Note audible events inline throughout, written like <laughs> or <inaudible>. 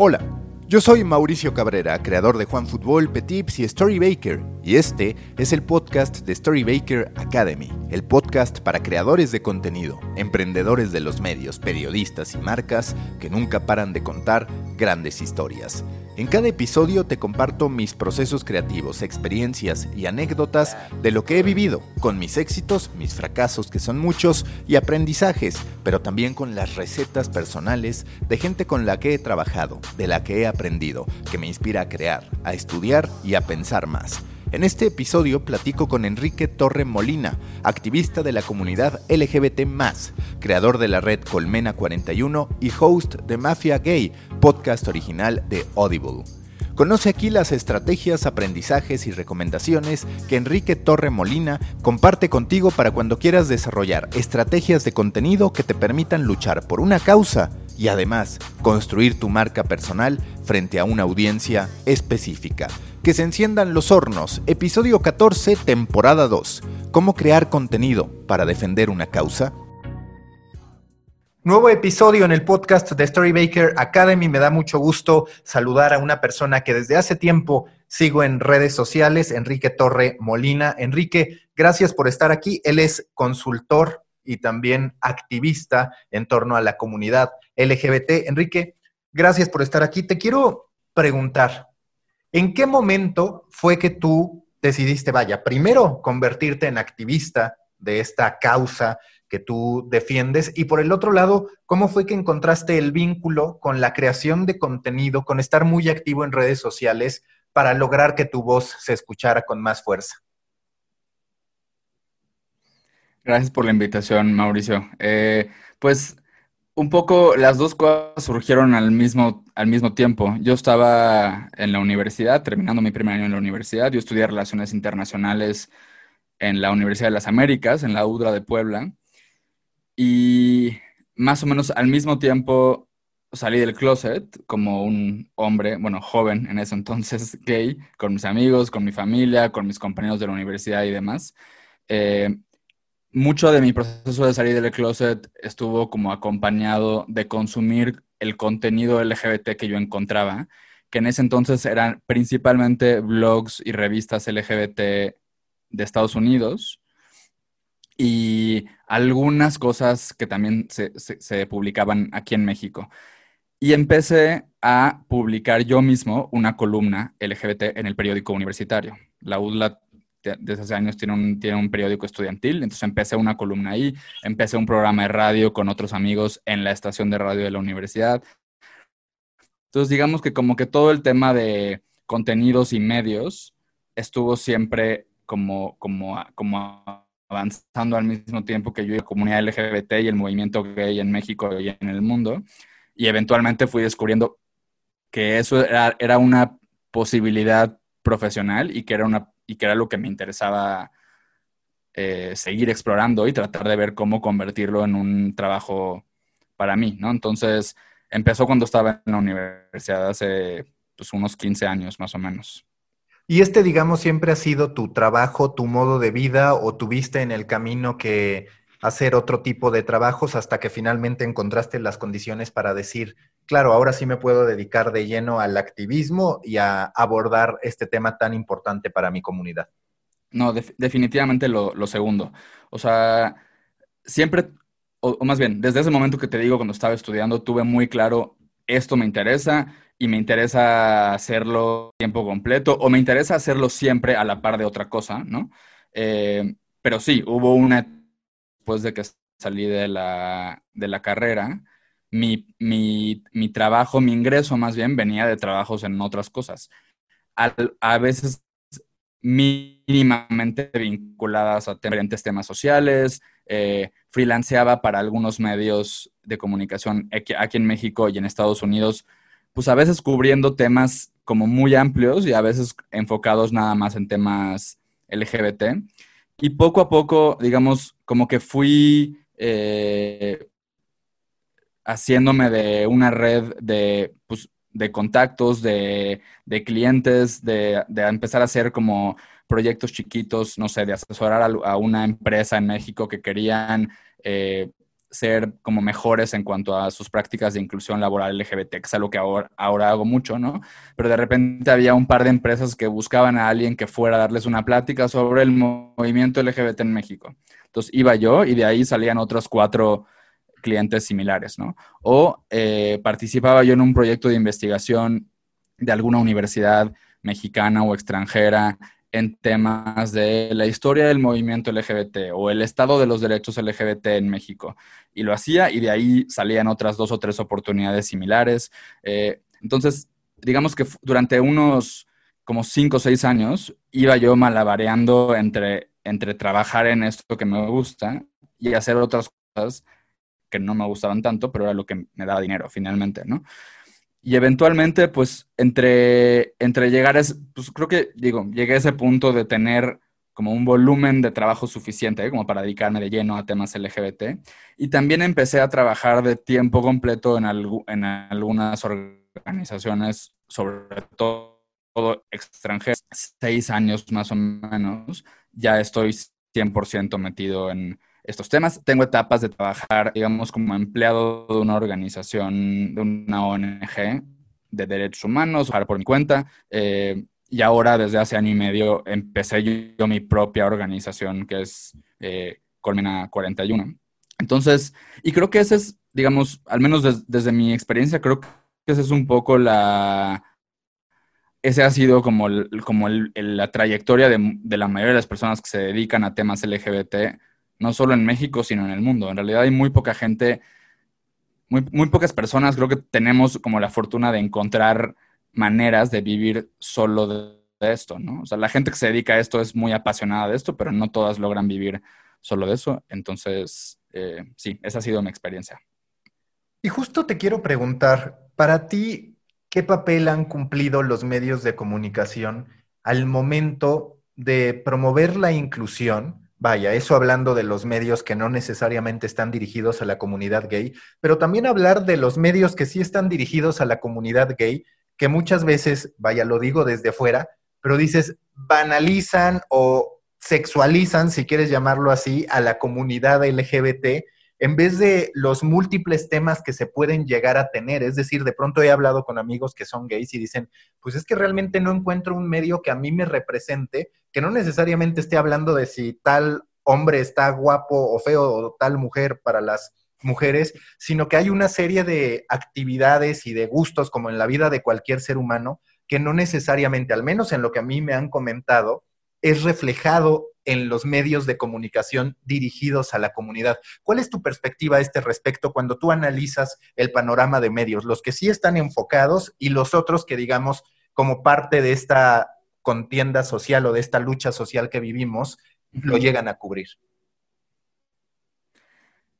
Hola, yo soy Mauricio Cabrera, creador de Juan Fútbol, Petips y Story Baker, y este es el podcast de Story Baker Academy, el podcast para creadores de contenido, emprendedores de los medios, periodistas y marcas que nunca paran de contar grandes historias. En cada episodio te comparto mis procesos creativos, experiencias y anécdotas de lo que he vivido, con mis éxitos, mis fracasos que son muchos y aprendizajes, pero también con las recetas personales de gente con la que he trabajado, de la que he aprendido, que me inspira a crear, a estudiar y a pensar más. En este episodio platico con Enrique Torre Molina, activista de la comunidad LGBT, creador de la red Colmena 41 y host de Mafia Gay, podcast original de Audible. Conoce aquí las estrategias, aprendizajes y recomendaciones que Enrique Torre Molina comparte contigo para cuando quieras desarrollar estrategias de contenido que te permitan luchar por una causa y además construir tu marca personal frente a una audiencia específica. Que se enciendan los hornos, episodio 14, temporada 2. ¿Cómo crear contenido para defender una causa? Nuevo episodio en el podcast de Storybaker Academy. Me da mucho gusto saludar a una persona que desde hace tiempo sigo en redes sociales, Enrique Torre Molina. Enrique, gracias por estar aquí. Él es consultor y también activista en torno a la comunidad LGBT. Enrique, gracias por estar aquí. Te quiero preguntar, ¿En qué momento fue que tú decidiste, vaya, primero convertirte en activista de esta causa que tú defiendes y por el otro lado, ¿cómo fue que encontraste el vínculo con la creación de contenido, con estar muy activo en redes sociales para lograr que tu voz se escuchara con más fuerza? Gracias por la invitación, Mauricio. Eh, pues un poco las dos cosas surgieron al mismo, al mismo tiempo. Yo estaba en la universidad, terminando mi primer año en la universidad. Yo estudié Relaciones Internacionales en la Universidad de las Américas, en la UDRA de Puebla. Y más o menos al mismo tiempo salí del closet como un hombre, bueno, joven en ese entonces, <laughs> gay, con mis amigos, con mi familia, con mis compañeros de la universidad y demás. Eh, mucho de mi proceso de salir del closet estuvo como acompañado de consumir el contenido LGBT que yo encontraba, que en ese entonces eran principalmente blogs y revistas LGBT de Estados Unidos y algunas cosas que también se, publicaban aquí en México. Y empecé a publicar yo mismo una columna LGBT en el periódico universitario. La UDLA desde hace años tiene un, tiene un periódico estudiantil, entonces empecé una columna ahí, empecé un programa de radio con otros amigos en la estación de radio de la universidad. Entonces, digamos que como que todo el tema de contenidos y medios estuvo siempre como, como, como avanzando al mismo tiempo que yo y la comunidad LGBT y el movimiento gay en México y en el mundo. Y eventualmente fui descubriendo que eso era, era una posibilidad profesional y que era una y que era lo que me interesaba eh, seguir explorando y tratar de ver cómo convertirlo en un trabajo para mí, ¿no? Entonces, empezó cuando estaba en la universidad hace pues, unos 15 años más o menos. ¿Y este, digamos, siempre ha sido tu trabajo, tu modo de vida o tuviste en el camino que hacer otro tipo de trabajos hasta que finalmente encontraste las condiciones para decir, claro, ahora sí me puedo dedicar de lleno al activismo y a abordar este tema tan importante para mi comunidad? No, definitivamente lo, segundo. O sea, siempre, o, más bien, desde ese momento que te digo, cuando estaba estudiando, tuve muy claro, esto me interesa y me interesa hacerlo tiempo completo o me interesa hacerlo siempre a la par de otra cosa, ¿no? Eh, pero sí, hubo una después de que salí de la, de la carrera, mi, mi, mi, trabajo, mi ingreso más bien venía de trabajos en otras cosas. a veces mínimamente vinculadas a diferentes temas sociales, eh, freelanceaba para algunos medios de comunicación aquí en México y en Estados Unidos, pues a veces cubriendo temas como muy amplios y a veces enfocados nada más en temas LGBT. Y poco a poco, digamos, como que fui eh, haciéndome de una red de, pues, de contactos, de, clientes, de, empezar a hacer como proyectos chiquitos, no sé, de asesorar a, una empresa en México que querían eh, ser como mejores en cuanto a sus prácticas de inclusión laboral LGBT, que es algo que ahora, ahora hago mucho, ¿no? Pero de repente había un par de empresas que buscaban a alguien que fuera a darles una plática sobre el movimiento LGBT en México. Entonces iba yo y de ahí salían otros cuatro clientes similares, ¿no? O eh, participaba yo en un proyecto de investigación de alguna universidad mexicana o extranjera en temas de la historia del movimiento LGBT o el estado de los derechos LGBT en México. Y lo hacía y de ahí salían otras dos o tres oportunidades similares. Eh, entonces, digamos que durante unos como cinco o seis años iba yo malabareando entre, entre trabajar en esto que me gusta y hacer otras cosas que no me gustaban tanto, pero era lo que me daba dinero finalmente, ¿no? Y eventualmente, pues, entre, entre llegar a ese, pues creo que, digo, llegué a ese punto de tener como un volumen de trabajo suficiente ¿eh? como para dedicarme de lleno a temas LGBT. Y también empecé a trabajar de tiempo completo en, en algunas organizaciones, sobre todo, extranjeras, seis años más o menos. Ya estoy 100% metido en, estos temas. Tengo etapas de trabajar, digamos, como empleado de una organización, de una ONG de derechos humanos, trabajar por mi cuenta. Eh, y ahora, desde hace año y medio, empecé yo, mi propia organización, que es eh, Colmena 41. Entonces, y creo que ese es, digamos, al menos desde mi experiencia, creo que esa es un poco la... Ese ha sido como, como la trayectoria de, de la mayoría de las personas que se dedican a temas LGBT no solo en México, sino en el mundo. En realidad hay muy poca gente, muy, muy pocas personas creo que tenemos como la fortuna de encontrar maneras de vivir solo de, esto, ¿no? O sea, la gente que se dedica a esto es muy apasionada de esto, pero no todas logran vivir solo de eso. Entonces, eh, sí, esa ha sido mi experiencia. Y justo te quiero preguntar, para ti, ¿qué papel han cumplido los medios de comunicación al momento de promover la inclusión? Vaya, eso hablando de los medios que no necesariamente están dirigidos a la comunidad gay, pero también hablar de los medios que sí están dirigidos a la comunidad gay, que muchas veces, vaya, lo digo desde fuera, pero dices, banalizan o sexualizan, si quieres llamarlo así, a la comunidad LGBT en vez de los múltiples temas que se pueden llegar a tener. Es decir, de pronto he hablado con amigos que son gays y dicen, pues es que realmente no encuentro un medio que a mí me represente, que no necesariamente esté hablando de si tal hombre está guapo o feo o tal mujer para las mujeres, sino que hay una serie de actividades y de gustos como en la vida de cualquier ser humano que no necesariamente, al menos en lo que a mí me han comentado, es reflejado en los medios de comunicación dirigidos a la comunidad. ¿Cuál es tu perspectiva a este respecto cuando tú analizas el panorama de medios, los que sí están enfocados y los otros que, digamos, como parte de esta contienda social o de esta lucha social que vivimos, lo llegan a cubrir?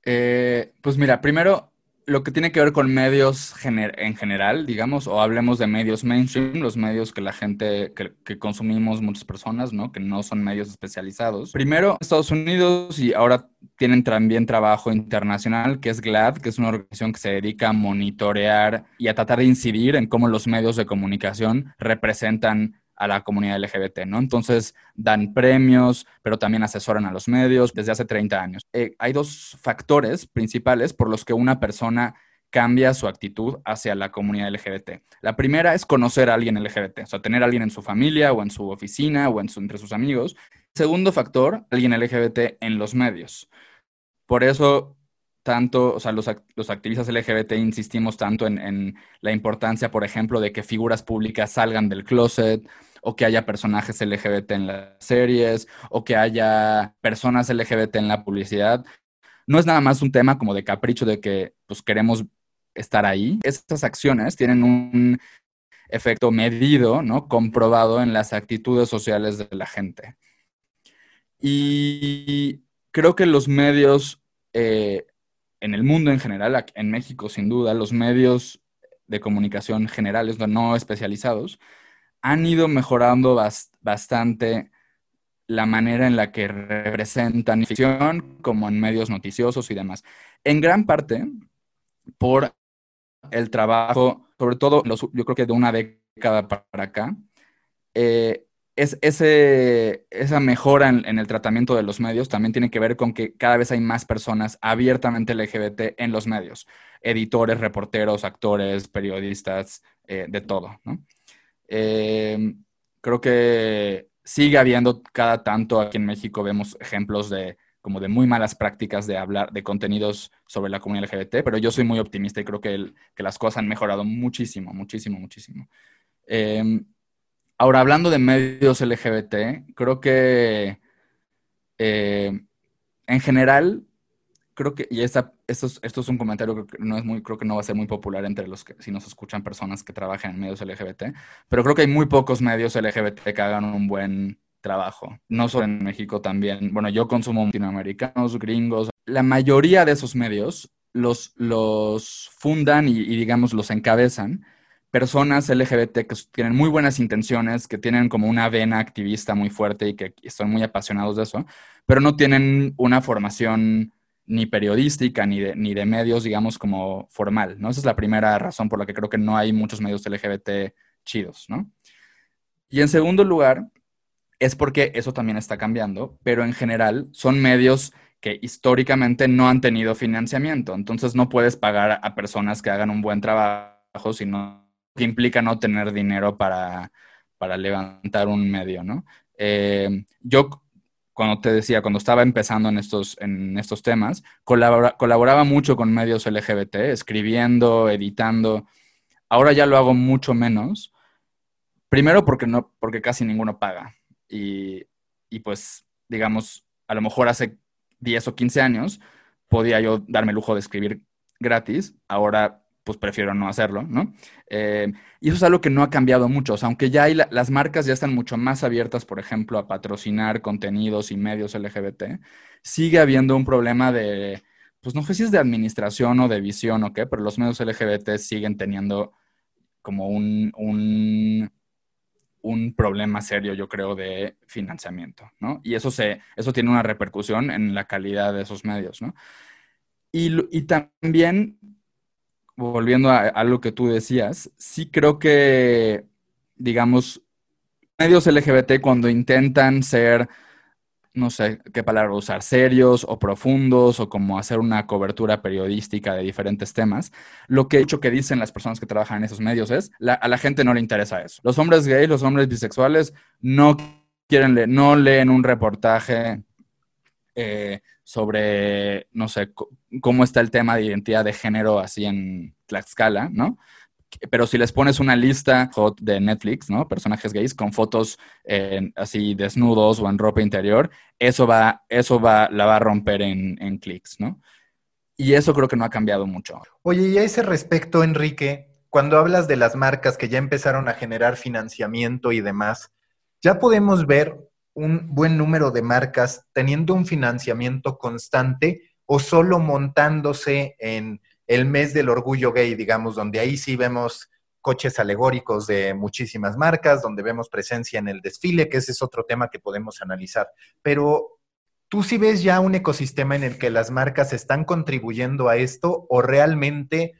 Eh, pues mira, primero lo que tiene que ver con medios en general, digamos, o hablemos de medios mainstream, los medios que la gente, que, consumimos muchas personas, ¿no? Que no son medios especializados. Primero, Estados Unidos y ahora tienen también trabajo internacional, que es GLAD, que es una organización que se dedica a monitorear y a tratar de incidir en cómo los medios de comunicación representan a la comunidad LGBT, ¿no? Entonces dan premios, pero también asesoran a los medios desde hace 30 años. Eh, hay dos factores principales por los que una persona cambia su actitud hacia la comunidad LGBT. La primera es conocer a alguien LGBT, o sea, tener a alguien en su familia o en su oficina o en entre sus amigos. Segundo factor, alguien LGBT en los medios. Por eso tanto, o sea, los, activistas LGBT insistimos tanto en, la importancia, por ejemplo, de que figuras públicas salgan del closet, o que haya personajes LGBT en las series, o que haya personas LGBT en la publicidad. No es nada más un tema como de capricho de que pues queremos estar ahí. Estas acciones tienen un efecto medido, ¿no? Comprobado en las actitudes sociales de la gente. Y creo que los medios, eh, en el mundo en general, en México sin duda, los medios de comunicación generales, no especializados, han ido mejorando bastante la manera en la que representan ficción como en medios noticiosos y demás. En gran parte por el trabajo, sobre todo yo creo que de una década para acá, eh, es, esa mejora en, el tratamiento de los medios también tiene que ver con que cada vez hay más personas abiertamente LGBT en los medios, editores, reporteros, actores, periodistas, eh, de todo. Eh, creo que sigue habiendo cada tanto aquí en México, vemos ejemplos de como de muy malas prácticas de hablar de contenidos sobre la comunidad LGBT, pero yo soy muy optimista y creo que, que las cosas han mejorado muchísimo, muchísimo, muchísimo. Em, ahora, hablando de medios LGBT, creo que eh, en general, creo que, y esta, esto, es, un comentario que no es muy, creo que no va a ser muy popular entre los que, si nos escuchan personas que trabajan en medios LGBT, pero creo que hay muy pocos medios LGBT que hagan un buen trabajo, no solo en México también. Bueno, yo consumo latinoamericanos, gringos. La mayoría de esos medios los, los fundan y, digamos, los encabezan personas LGBT que tienen muy buenas intenciones, que tienen como una vena activista muy fuerte y que están muy apasionados de eso, pero no tienen una formación ni periodística ni de, ni de medios, digamos, como formal, ¿no? Esa es la primera razón por la que creo que no hay muchos medios LGBT chidos, ¿no? Y en segundo lugar, es porque eso también está cambiando, pero en general son medios que históricamente no han tenido financiamiento. Entonces no puedes pagar a personas que hagan un buen trabajo, sino que implica no tener dinero para, levantar un medio, ¿no? Eh, yo, cuando te decía, cuando estaba empezando en estos, en estos temas, colaboraba mucho con medios LGBT, escribiendo, editando. Ahora ya lo hago mucho menos. Primero porque, no, porque casi ninguno paga. Y, pues, digamos, a lo mejor hace 10 o 15 años podía yo darme el lujo de escribir gratis, ahora pues prefiero no hacerlo, ¿no? Eh, y eso es algo que no ha cambiado mucho, o sea, aunque ya hay las marcas ya están mucho más abiertas, por ejemplo, a patrocinar contenidos y medios LGBT, sigue habiendo un problema de, pues no sé si es de administración o de visión o qué, pero los medios LGBT siguen teniendo como un un problema serio, yo creo, de financiamiento, ¿no? Y eso, se, eso tiene una repercusión en la calidad de esos medios, ¿no? Y, también, volviendo a, lo que tú decías, sí creo que, digamos, medios LGBT cuando intentan ser no sé qué palabra usar, serios o profundos o como hacer una cobertura periodística de diferentes temas, lo que he hecho que dicen las personas que trabajan en esos medios es, a la gente no le interesa eso. Los hombres gays, los hombres bisexuales no quieren leer, no leen un reportaje eh, sobre, no sé, cómo está el tema de identidad de género así en Tlaxcala, ¿no? pero si les pones una lista hot de Netflix, ¿no? Personajes gays con fotos así desnudos o en ropa interior, eso va, eso va, la va a romper en, en clics, ¿no? Y eso creo que no ha cambiado mucho. Oye, y a ese respecto, Enrique, cuando hablas de las marcas que ya empezaron a generar financiamiento y demás, ya podemos ver un buen número de marcas teniendo un financiamiento constante o solo montándose en el mes del orgullo gay, digamos, donde ahí sí vemos coches alegóricos de muchísimas marcas, donde vemos presencia en el desfile, que ese es otro tema que podemos analizar. Pero ¿tú sí ves ya un ecosistema en el que las marcas están contribuyendo a esto o realmente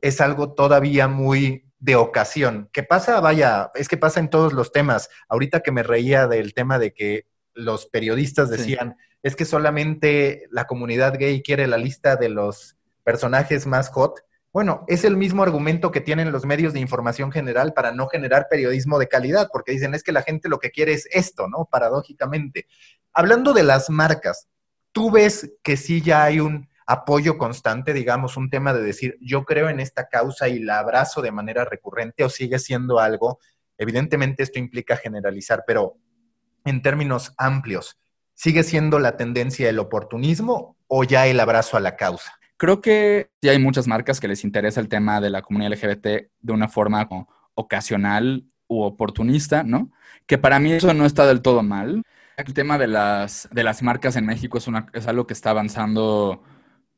es algo todavía muy de ocasión? ¿Qué pasa? Vaya, es que pasa en todos los temas. Ahorita que me reía del tema de que los periodistas decían, es que solamente la comunidad gay quiere la lista de los personajes más hot. Bueno, es el mismo argumento que tienen los medios de información general para no generar periodismo de calidad, porque dicen es que la gente lo que quiere es esto, ¿no? Paradójicamente. Hablando de las marcas, ¿tú ves que sí ya hay un apoyo constante, digamos, un tema de decir, yo creo en esta causa y la abrazo de manera recurrente o sigue siendo algo? Evidentemente esto implica generalizar, pero en términos amplios, ¿sigue siendo la tendencia el oportunismo o ya el abrazo a la causa? Creo que sí hay muchas marcas que les interesa el tema de la comunidad LGBT de una forma ocasional u oportunista, ¿no? Que para mí eso no está del todo mal. El tema de las, de las marcas en México es, una, es algo que está avanzando,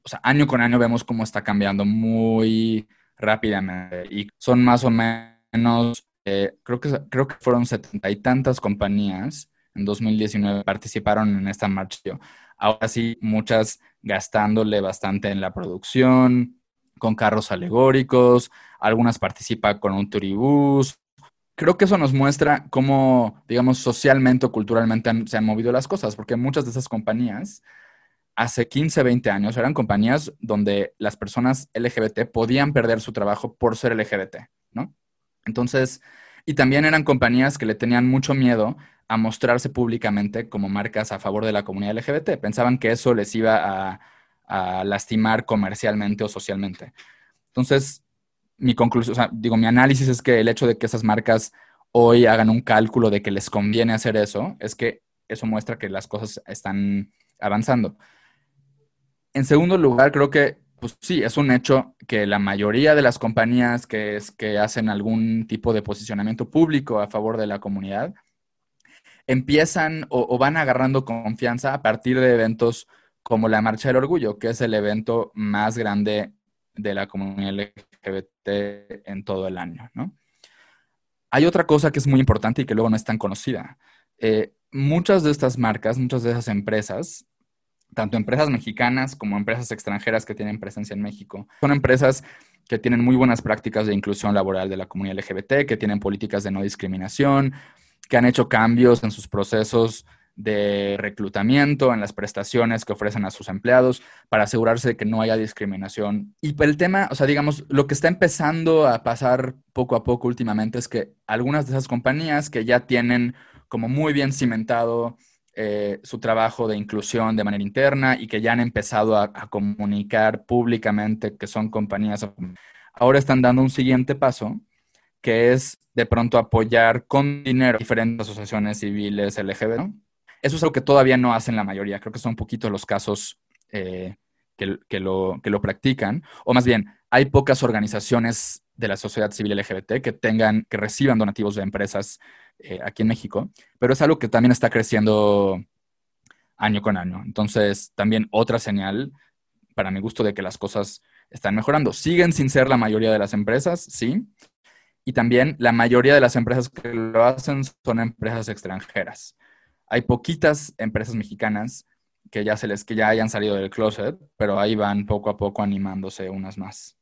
o sea, año con año vemos cómo está cambiando muy rápidamente y son más o menos, eh, creo, que, creo que fueron setenta y tantas compañías en 2019 participaron en esta marcha. Ahora sí, muchas gastándole bastante en la producción, con carros alegóricos, algunas participan con un turibús. Creo que eso nos muestra cómo, digamos, socialmente o culturalmente se han movido las cosas, porque muchas de esas compañías hace 15, 20 años eran compañías donde las personas LGBT podían perder su trabajo por ser LGBT, ¿no? Entonces, y también eran compañías que le tenían mucho miedo a mostrarse públicamente como marcas a favor de la comunidad LGBT. Pensaban que eso les iba a, lastimar comercialmente o socialmente. Entonces, mi conclusión, o sea, digo, mi análisis es que el hecho de que esas marcas hoy hagan un cálculo de que les conviene hacer eso, es que eso muestra que las cosas están avanzando. En segundo lugar, creo que, pues sí, es un hecho que la mayoría de las compañías que, hacen algún tipo de posicionamiento público a favor de la comunidad, empiezan o, van agarrando confianza a partir de eventos como la Marcha del Orgullo, que es el evento más grande de la comunidad LGBT en todo el año, ¿no? Hay otra cosa que es muy importante y que luego no es tan conocida. Eh, muchas de estas marcas, muchas de esas empresas, tanto empresas mexicanas como empresas extranjeras que tienen presencia en México, son empresas que tienen muy buenas prácticas de inclusión laboral de la comunidad LGBT, que tienen políticas de no discriminación, que han hecho cambios en sus procesos de reclutamiento, en las prestaciones que ofrecen a sus empleados, para asegurarse de que no haya discriminación. Y el tema, o sea, digamos, lo que está empezando a pasar poco a poco últimamente es que algunas de esas compañías que ya tienen como muy bien cimentado eh, su trabajo de inclusión de manera interna y que ya han empezado a, comunicar públicamente que son compañías, ahora están dando un siguiente paso que es de pronto apoyar con dinero diferentes asociaciones civiles LGBT. Eso es algo que todavía no hacen la mayoría. Creo que son poquitos los casos eh, que, lo, que lo practican. O más bien, hay pocas organizaciones de la sociedad civil LGBT que tengan, que reciban donativos de empresas eh, aquí en México, pero es algo que también está creciendo año con año. Entonces, también otra señal, para mi gusto, de que las cosas están mejorando. Siguen sin ser la mayoría de las empresas, sí, y también la mayoría de las empresas que lo hacen son empresas extranjeras. Hay poquitas empresas mexicanas que ya se les que ya hayan salido del closet, pero ahí van poco a poco animándose unas más.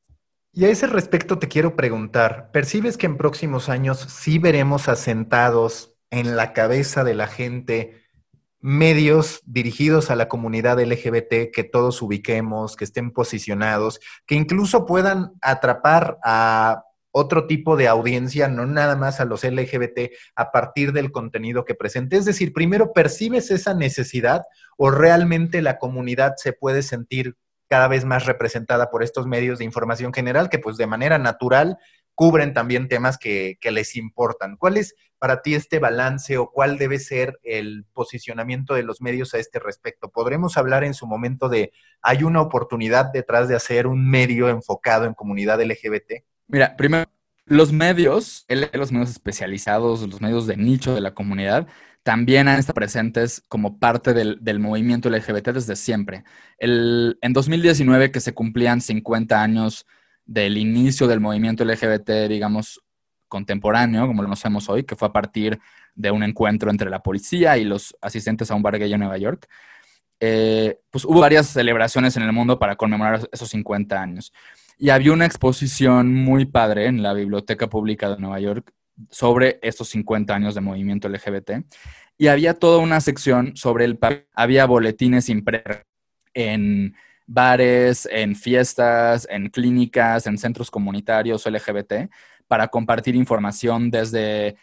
Y a ese respecto te quiero preguntar, ¿percibes que en próximos años sí veremos asentados en la cabeza de la gente medios dirigidos a la comunidad LGBT que todos ubiquemos, que estén posicionados, que incluso puedan atrapar a otro tipo de audiencia, no nada más a los LGBT, a partir del contenido que presente. Es decir, primero, ¿percibes esa necesidad o realmente la comunidad se puede sentir cada vez más representada por estos medios de información general que pues de manera natural cubren también temas que, que, les importan. ¿Cuál es para ti este balance o cuál debe ser el posicionamiento de los medios a este respecto? ¿Podremos hablar en su momento de hay una oportunidad detrás de hacer un medio enfocado en comunidad LGBT? Mira, primero, los medios, los medios especializados, los medios de nicho de la comunidad, también han estado presentes como parte del, movimiento LGBT desde siempre. En 2019, que se cumplían 50 años del inicio del movimiento LGBT, digamos, contemporáneo, como lo conocemos hoy, que fue a partir de un encuentro entre la policía y los asistentes a un bar gay en Nueva York, eh, pues hubo varias celebraciones en el mundo para conmemorar esos 50 años. Y había una exposición muy padre en la Biblioteca Pública de Nueva York sobre estos 50 años de movimiento LGBT. Y había toda una sección sobre el Había boletines impresos en bares, en fiestas, en clínicas, en centros comunitarios LGBT para compartir información desde,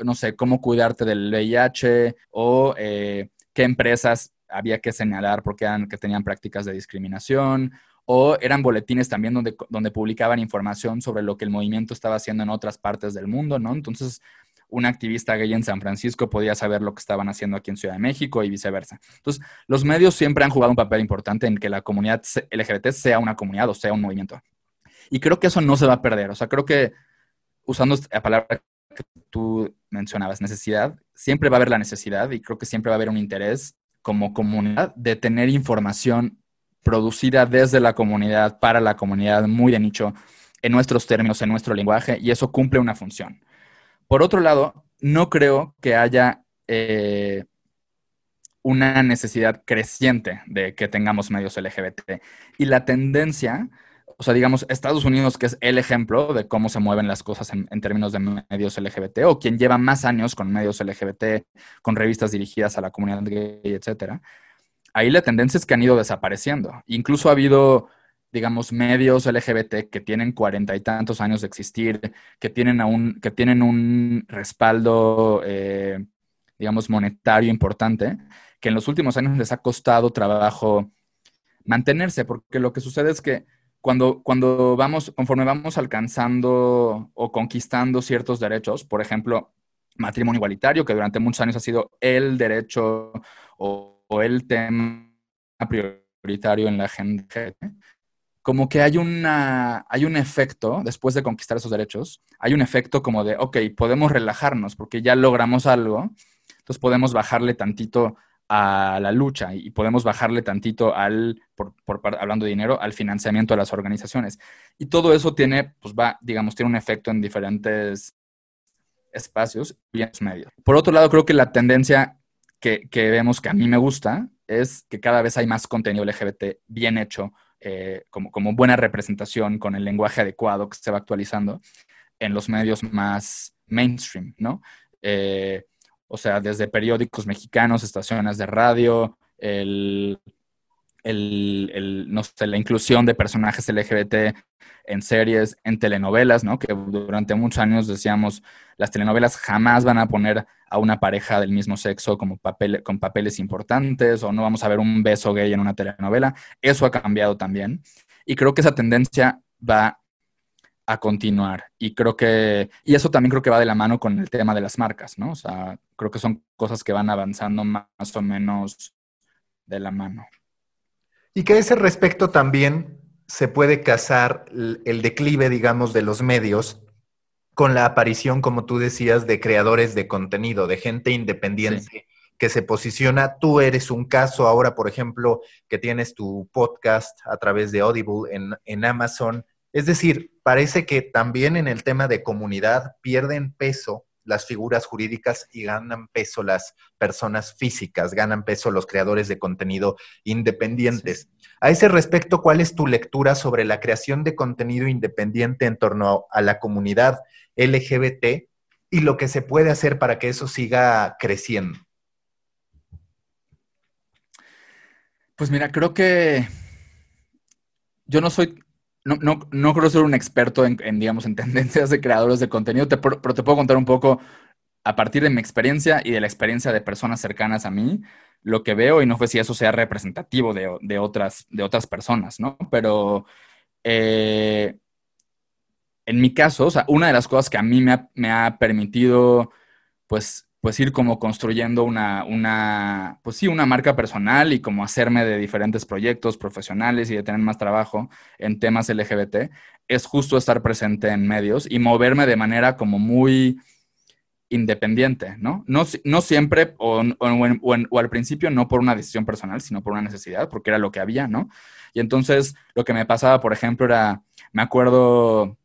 no sé, cómo cuidarte del VIH o eh, qué empresas había que señalar porque tenían prácticas de discriminación o eran boletines también donde, donde publicaban información sobre lo que el movimiento estaba haciendo en otras partes del mundo, ¿no? Entonces, un activista gay en San Francisco podía saber lo que estaban haciendo aquí en Ciudad de México y viceversa. Entonces, los medios siempre han jugado un papel importante en que la comunidad LGBT sea una comunidad o sea un movimiento. Y creo que eso no se va a perder. O sea, creo que usando la palabra que tú mencionabas, necesidad, siempre va a haber la necesidad y creo que siempre va a haber un interés como comunidad de tener información producida desde la comunidad, para la comunidad, muy de nicho, en nuestros términos, en nuestro lenguaje, y eso cumple una función. Por otro lado, no creo que haya eh, una necesidad creciente de que tengamos medios LGBT. Y la tendencia, o sea, digamos, Estados Unidos, que es el ejemplo de cómo se mueven las cosas en, términos de medios LGBT, o quien lleva más años con medios LGBT, con revistas dirigidas a la comunidad gay, etcétera, ahí la tendencia es que han ido desapareciendo. Incluso ha habido, digamos, medios LGBT que tienen cuarenta y tantos años de existir, que tienen, aún, que tienen un respaldo, eh, digamos, monetario importante, que en los últimos años les ha costado trabajo mantenerse, porque lo que sucede es que cuando, cuando vamos, conforme vamos alcanzando o conquistando ciertos derechos, por ejemplo, matrimonio igualitario, que durante muchos años ha sido el derecho o, el tema prioritario en la gente, como que hay, una, hay un efecto, después de conquistar esos derechos, hay un efecto como de, ok, podemos relajarnos porque ya logramos algo, entonces podemos bajarle tantito a la lucha y podemos bajarle tantito al, por, hablando de dinero, al financiamiento de las organizaciones. Y todo eso tiene, pues va, digamos, tiene un efecto en diferentes espacios y en los medios. Por otro lado, creo que la tendencia que, vemos que a mí me gusta es que cada vez hay más contenido LGBT bien hecho, eh, como, como buena representación, con el lenguaje adecuado que se va actualizando en los medios más mainstream, ¿no? Eh, o sea, desde periódicos mexicanos, estaciones de radio, el, no sé, la inclusión de personajes LGBT en series, en telenovelas, ¿no? Que durante muchos años decíamos, las telenovelas jamás van a poner a una pareja del mismo sexo como papel, con papeles importantes o no vamos a ver un beso gay en una telenovela. Eso ha cambiado también. Y creo que esa tendencia va a continuar. Y creo que, y eso también creo que va de la mano con el tema de las marcas, ¿no? O sea, creo que son cosas que van avanzando más o menos de la mano. Y que a ese respecto también se puede casar el declive, digamos, de los medios con la aparición, como tú decías, de creadores de contenido, de gente independiente. que se posiciona. Tú eres un caso ahora, por ejemplo, que tienes tu podcast a través de Audible en, en Amazon. Es decir, parece que también en el tema de comunidad pierden peso las figuras jurídicas y ganan peso las personas físicas, ganan peso los creadores de contenido independientes. A ese respecto, ¿cuál es tu lectura sobre la creación de contenido independiente en torno a la comunidad LGBT y lo que se puede hacer para que eso siga creciendo? Pues mira, creo que yo no soy no, no, creo ser un experto en, digamos, en <laughs> tendencias de creadores de contenido, pero te puedo contar un poco a partir de mi experiencia y de la experiencia de personas cercanas a mí, lo que veo, y no sé si eso sea representativo de, otras, de otras personas, ¿no? Pero eh, en mi caso, o sea, una de las cosas que a mí me ha, me ha permitido, pues, pues ir como construyendo una, una, pues sí, una marca personal y como hacerme de diferentes proyectos profesionales y de tener más trabajo en temas LGBT, es justo estar presente en medios y moverme de manera como muy independiente, ¿no? No, no siempre o, o, al principio no por una decisión personal, sino por una necesidad, porque era lo que había, ¿no? Y entonces lo que me pasaba, por ejemplo, era, me acuerdo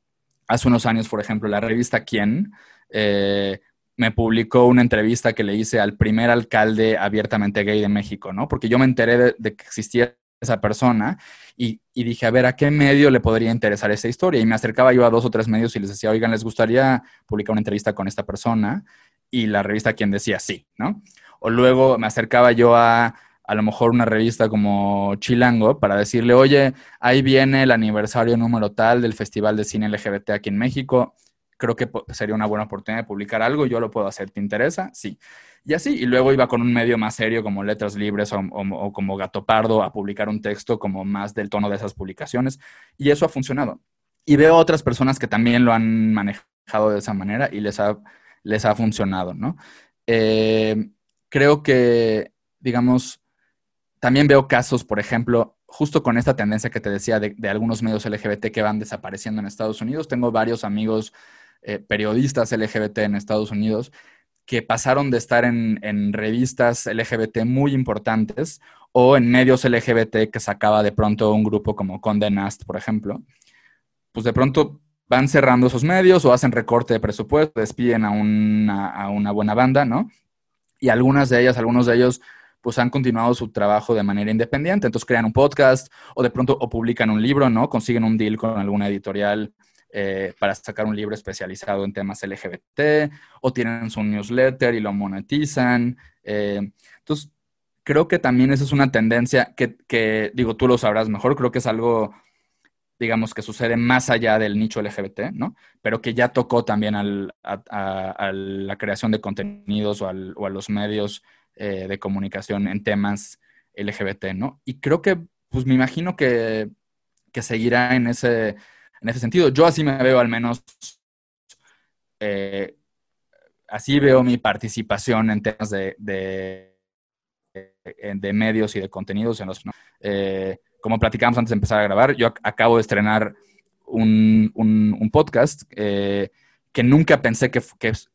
hace unos años, por ejemplo, la revista Quién, eh, me publicó una entrevista que le hice al primer alcalde abiertamente gay de México, ¿no? Porque yo me enteré de, que existía esa persona y, dije, a ver, ¿a qué medio le podría interesar esa historia? Y me acercaba yo a dos o tres medios y les decía, oigan, ¿les gustaría publicar una entrevista con esta persona? Y la revista quien decía sí, ¿no? O luego me acercaba yo a a lo mejor una revista como Chilango para decirle, oye, ahí viene el aniversario número tal del Festival de Cine LGBT aquí en México creo que sería una buena oportunidad de publicar algo, yo lo puedo hacer, ¿te interesa? Sí. Y así, y luego iba con un medio más serio como Letras Libres o, como Gato Pardo a publicar un texto como más del tono de esas publicaciones, y eso ha funcionado. Y veo otras personas que también lo han manejado de esa manera y les ha, les ha funcionado, ¿no? Eh, creo que, digamos, también veo casos, por ejemplo, justo con esta tendencia que te decía de, de, algunos medios LGBT que van desapareciendo en Estados Unidos. Tengo varios amigos eh, periodistas LGBT en Estados Unidos que pasaron de estar en, revistas LGBT muy importantes o en medios LGBT que sacaba de pronto un grupo como Condé Nast, por ejemplo, pues de pronto van cerrando esos medios o hacen recorte de presupuesto, despiden a una, buena banda, ¿no? Y algunas de ellas, algunos de ellos, pues han continuado su trabajo de manera independiente, entonces crean un podcast o de pronto o publican un libro, ¿no? Consiguen un deal con alguna editorial eh, para sacar un libro especializado en temas LGBT, o tienen su newsletter y lo monetizan. Eh, entonces, creo que también esa es una tendencia que, digo, tú lo sabrás mejor, creo que es algo, digamos, que sucede más allá del nicho LGBT, ¿no? Pero que ya tocó también a, la creación de contenidos o, a los medios eh, de comunicación en temas LGBT, ¿no? Y creo que, pues me imagino que, que seguirá en ese en ese sentido. Yo así me veo al menos, eh, así veo mi participación en temas de, de, medios y de contenidos en los... Eh, como platicamos antes de empezar a grabar, yo acabo de estrenar un, podcast eh, que nunca pensé que,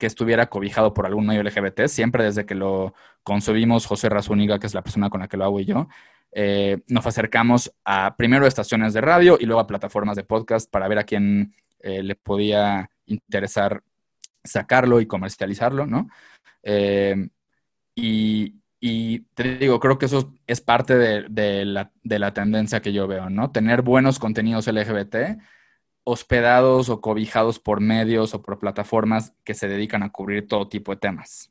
estuviera cobijado por algún medio LGBT, siempre desde que lo concebimos José Razúñiga, que es la persona con la que lo hago y yo, eh, nos acercamos a primero estaciones de radio y luego a plataformas de podcast para ver a quién eh, le podía interesar sacarlo y comercializarlo, ¿no? Eh, y, te digo, creo que eso es parte de, la, de, la, tendencia que yo veo, ¿no? Tener buenos contenidos LGBT hospedados o cobijados por medios o por plataformas que se dedican a cubrir todo tipo de temas.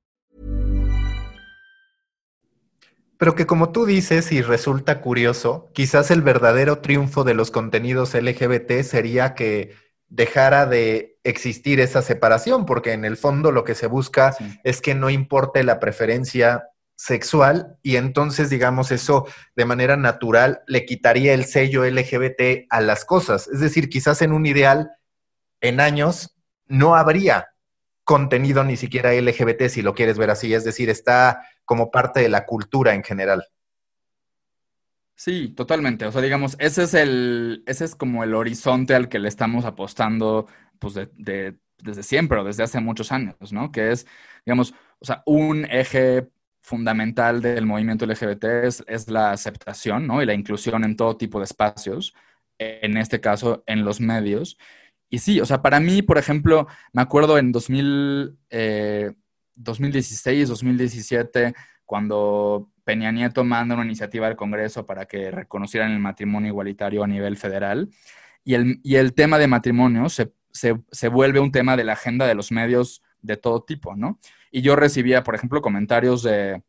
Pero que como tú dices y resulta curioso, quizás el verdadero triunfo de los contenidos LGBT sería que dejara de existir esa separación, porque en el fondo lo que se busca es que no importe la preferencia sexual y entonces, digamos, eso de manera natural le quitaría el sello LGBT a las cosas. Es decir, quizás en un ideal, en años, no habría contenido ni siquiera LGBT, si lo quieres ver así. Es decir, está como parte de la cultura en general. Sí, totalmente. O sea, digamos, ese es el, ese es como el horizonte al que le estamos apostando, pues, de, desde siempre o desde hace muchos años, ¿no? Que es, digamos, o sea, un eje fundamental del movimiento LGBT es, es, la aceptación, ¿no? Y la inclusión en todo tipo de espacios, en este caso, en los medios. Y sí, o sea, para mí, por ejemplo, me acuerdo en 2000, 2016, 2017, cuando Peña Nieto manda una iniciativa al Congreso para que reconocieran el matrimonio igualitario a nivel federal. Y el, y el tema de matrimonio se, se, vuelve un tema de la agenda de los medios de todo tipo, ¿no? Y yo recibía, por ejemplo, comentarios de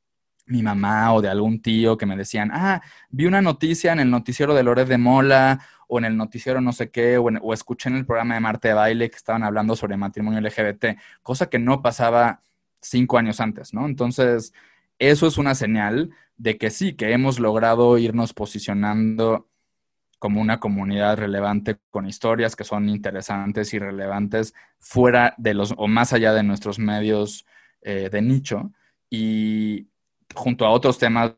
mi mamá o de algún tío que me decían, ah, vi una noticia en el noticiero de Loret de Mola o en el noticiero no sé qué, o, escuché en el programa de Marte de Baile que estaban hablando sobre matrimonio LGBT, cosa que no pasaba cinco años antes, ¿no? Entonces, eso es una señal de que sí, que hemos logrado irnos posicionando como una comunidad relevante con historias que son interesantes y relevantes fuera de los o más allá de nuestros medios eh, de nicho y junto a otros temas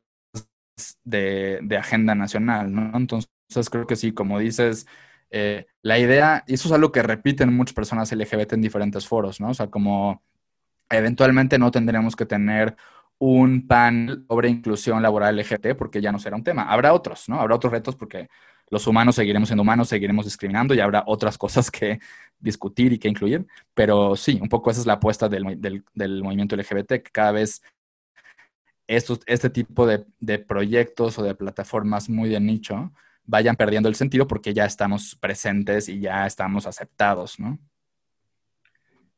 de, agenda nacional, ¿no? Entonces creo que sí, como dices, eh, la idea, y eso es algo que repiten muchas personas LGBT en diferentes foros, ¿no? O sea, como Eventualmente no tendremos que tener un panel sobre inclusión laboral LGBT porque ya no será un tema. Habrá otros, ¿no? Habrá otros retos porque los humanos seguiremos siendo humanos, seguiremos discriminando y habrá otras <laughs> cosas que discutir y que incluir. Pero sí, un poco esa es la apuesta del, movimiento LGBT, que cada vez estos, este tipo de, de, proyectos o de plataformas muy de nicho vayan perdiendo el sentido porque ya estamos presentes y ya estamos aceptados, ¿no?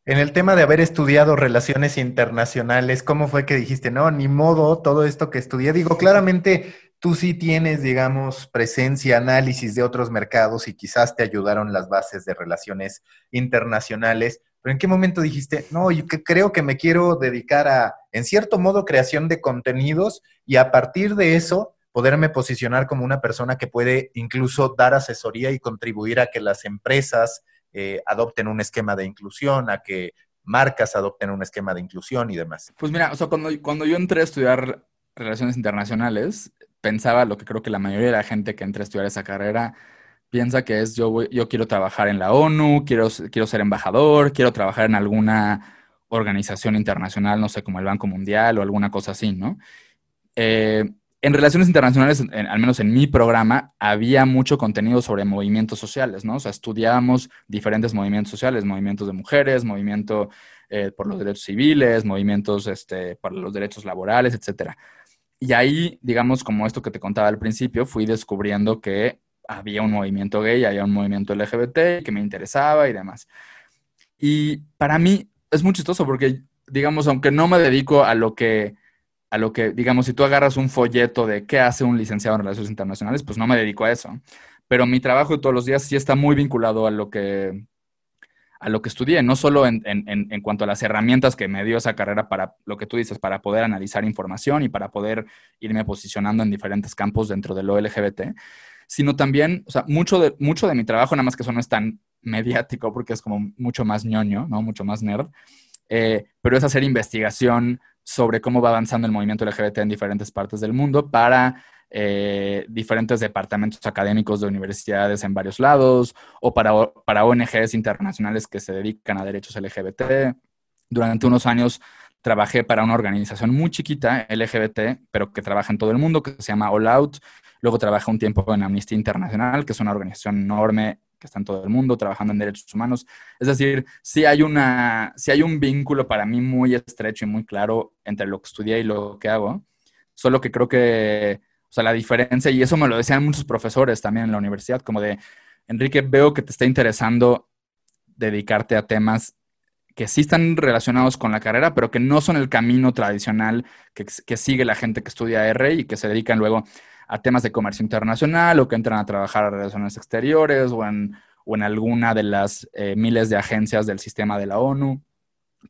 En el tema de haber estudiado relaciones internacionales, ¿cómo fue que dijiste, no, ni modo, todo esto que estudié? Digo, claramente tú sí tienes, digamos, presencia, análisis de otros mercados y quizás te ayudaron las bases de relaciones internacionales. Pero ¿en qué momento dijiste, no, yo creo que me quiero dedicar a, en cierto modo, creación de contenidos y a partir de eso poderme posicionar como una persona que puede incluso dar asesoría y contribuir a que las empresas eh, adopten un esquema de inclusión, a que marcas adopten un esquema de inclusión y demás? Pues mira, o sea, cuando, cuando yo entré a estudiar relaciones internacionales, pensaba lo que creo que la mayoría de la gente que entra a estudiar esa carrera piensa que es yo, yo quiero trabajar en la ONU, quiero, quiero ser embajador, quiero trabajar en alguna organización internacional, no sé, como el Banco Mundial o alguna cosa así, ¿no? Eh, en relaciones internacionales, al menos en mi programa, había mucho contenido sobre movimientos sociales, ¿no? O sea, estudiábamos diferentes movimientos sociales, movimientos de mujeres, movimiento eh, por los derechos civiles, movimientos este, por los derechos laborales, etcétera. Y ahí, digamos, como esto que te contaba al principio, fui descubriendo que había un movimiento gay, había un movimiento LGBT que me interesaba y demás. Y para mí es muy chistoso porque, digamos, aunque no me dedico a lo que, a lo que, digamos, si tú agarras un folleto de qué hace un licenciado en relaciones internacionales, pues no me dedico a eso. Pero mi trabajo de todos los días sí está muy vinculado a lo que, a lo que estudié, no solo en, cuanto a las herramientas que me dio esa carrera para lo que tú dices, para poder analizar información y para poder irme posicionando en diferentes campos dentro de lo LGBT, sino también, o sea, mucho de, mucho de mi trabajo, nada más que eso no es tan <laughs> mediático porque es como mucho más ñoño, ¿no? Mucho más nerd, eh, pero es hacer investigación sobre cómo va avanzando el movimiento LGBT en diferentes partes del mundo para eh, diferentes departamentos académicos de universidades en varios lados o para, para ONGs internacionales que se dedican a derechos LGBT. Durante unos años trabajé para una organización muy chiquita, LGBT, pero que trabaja en todo el mundo, que se llama All Out. Luego trabajé un tiempo en Amnistía Internacional, que es una organización enorme que está en todo el mundo trabajando en derechos humanos. Es decir, sí hay, una, sí hay un vínculo para mí muy estrecho y muy claro entre lo que estudié y lo que hago. Solo que creo que o sea, la diferencia, y eso me lo decían muchos profesores también en la universidad, como de, Enrique, veo que te está interesando dedicarte a temas que sí están relacionados con la carrera, pero que no son el camino tradicional que, sigue la gente que estudia R y que se dedican luego a temas de comercio internacional o que entran a trabajar a relaciones exteriores o en, o en alguna de las eh, miles de agencias del sistema de la ONU.